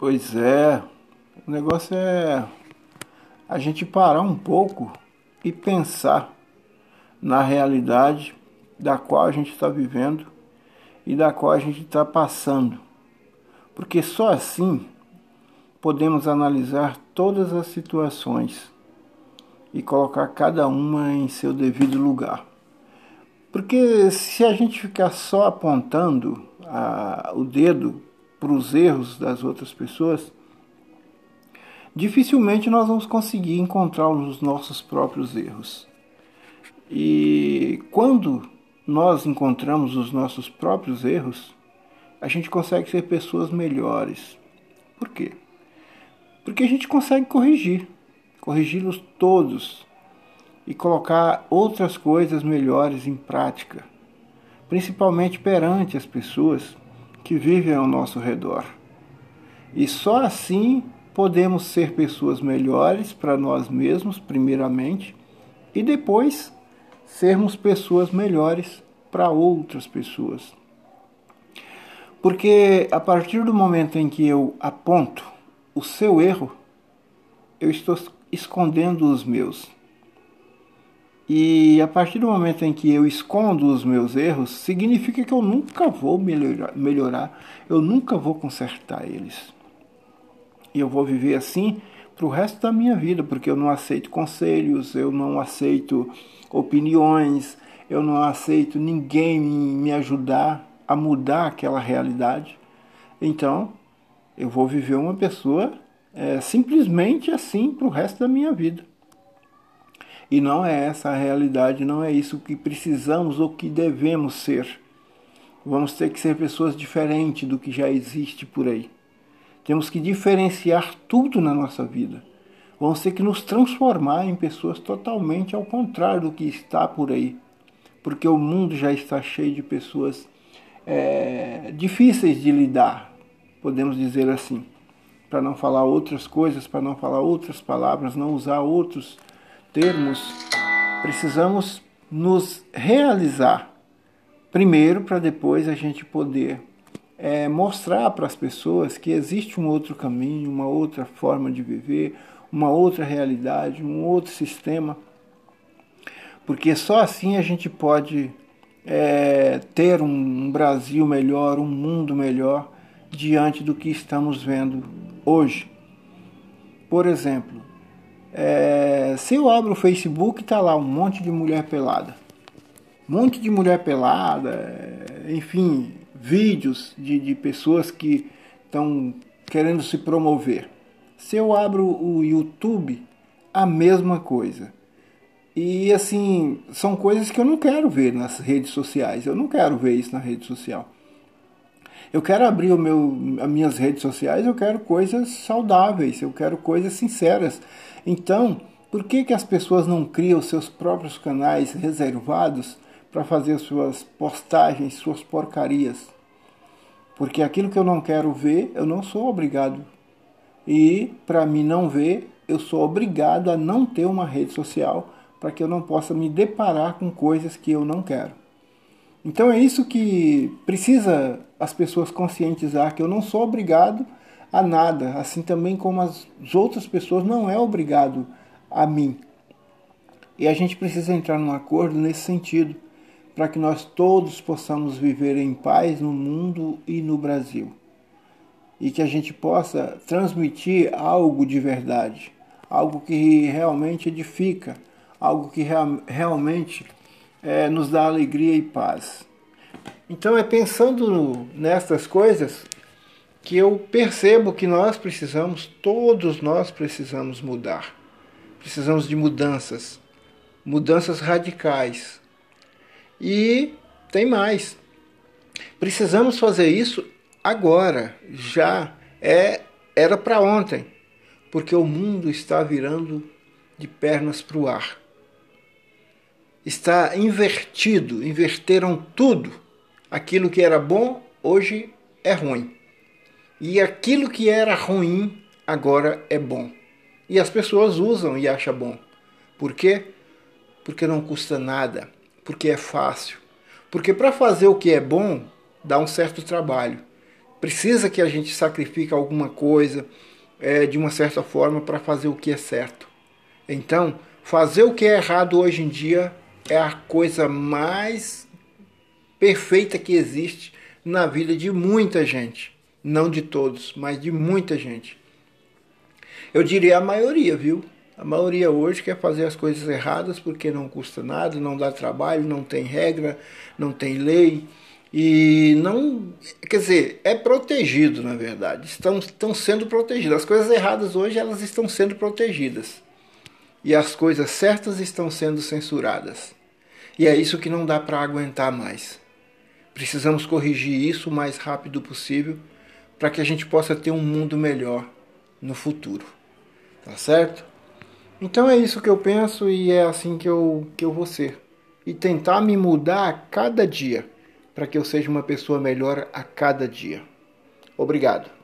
Pois é, o negócio é a gente parar um pouco e pensar na realidade da qual a gente está vivendo e da qual a gente está passando. Porque só assim podemos analisar todas as situações e colocar cada uma em seu devido lugar. Porque se a gente ficar só apontando a, o dedo para os erros das outras pessoas, dificilmente nós vamos conseguir encontrar os nossos próprios erros. E quando nós encontramos os nossos próprios erros, a gente consegue ser pessoas melhores. Por quê? Porque a gente consegue corrigir, corrigi-los todos e colocar outras coisas melhores em prática, principalmente perante as pessoas que vivem ao nosso redor. E só assim podemos ser pessoas melhores para nós mesmos, primeiramente, e depois sermos pessoas melhores para outras pessoas. Porque a partir do momento em que eu aponto o seu erro, eu estou escondendo os meus. E a partir do momento em que eu escondo os meus erros, significa que eu nunca vou melhorar, melhorar eu nunca vou consertar eles. E eu vou viver assim para o resto da minha vida, porque eu não aceito conselhos, eu não aceito opiniões, eu não aceito ninguém me ajudar a mudar aquela realidade. Então, eu vou viver uma pessoa é, simplesmente assim para o resto da minha vida. E não é essa a realidade, não é isso que precisamos ou que devemos ser. Vamos ter que ser pessoas diferentes do que já existe por aí. Temos que diferenciar tudo na nossa vida. Vamos ter que nos transformar em pessoas totalmente ao contrário do que está por aí. Porque o mundo já está cheio de pessoas é, difíceis de lidar, podemos dizer assim. Para não falar outras coisas, para não falar outras palavras, não usar outros termos, precisamos nos realizar primeiro para depois a gente poder é, mostrar para as pessoas que existe um outro caminho, uma outra forma de viver, uma outra realidade, um outro sistema, porque só assim a gente pode é, ter um Brasil melhor, um mundo melhor diante do que estamos vendo hoje. Por exemplo, é, se eu abro o Facebook, está lá um monte de mulher pelada. Um monte de mulher pelada, é, enfim, vídeos de, de pessoas que estão querendo se promover. Se eu abro o YouTube, a mesma coisa. E assim, são coisas que eu não quero ver nas redes sociais. Eu não quero ver isso na rede social. Eu quero abrir o meu, as minhas redes sociais, eu quero coisas saudáveis, eu quero coisas sinceras. Então, por que, que as pessoas não criam seus próprios canais reservados para fazer suas postagens, suas porcarias? Porque aquilo que eu não quero ver, eu não sou obrigado. E para mim não ver, eu sou obrigado a não ter uma rede social para que eu não possa me deparar com coisas que eu não quero. Então é isso que precisa as pessoas conscientizar que eu não sou obrigado a nada, assim também como as outras pessoas não é obrigado a mim. E a gente precisa entrar num acordo nesse sentido, para que nós todos possamos viver em paz no mundo e no Brasil. E que a gente possa transmitir algo de verdade, algo que realmente edifica, algo que real, realmente é, nos dá alegria e paz. Então é pensando nestas coisas que eu percebo que nós precisamos, todos nós precisamos mudar. Precisamos de mudanças, mudanças radicais. E tem mais. Precisamos fazer isso agora, já é era para ontem, porque o mundo está virando de pernas para o ar está invertido, inverteram tudo. Aquilo que era bom hoje é ruim. E aquilo que era ruim agora é bom. E as pessoas usam e acham bom. Por quê? Porque não custa nada, porque é fácil. Porque para fazer o que é bom dá um certo trabalho. Precisa que a gente sacrifique alguma coisa é, de uma certa forma para fazer o que é certo. Então, fazer o que é errado hoje em dia é a coisa mais perfeita que existe na vida de muita gente. Não de todos, mas de muita gente. Eu diria a maioria, viu? A maioria hoje quer fazer as coisas erradas porque não custa nada, não dá trabalho, não tem regra, não tem lei e não, quer dizer, é protegido na verdade. Estão, estão sendo protegidas. As coisas erradas hoje elas estão sendo protegidas e as coisas certas estão sendo censuradas. E é isso que não dá para aguentar mais. Precisamos corrigir isso o mais rápido possível para que a gente possa ter um mundo melhor no futuro. Tá certo? Então é isso que eu penso e é assim que eu, que eu vou ser. E tentar me mudar a cada dia para que eu seja uma pessoa melhor a cada dia. Obrigado.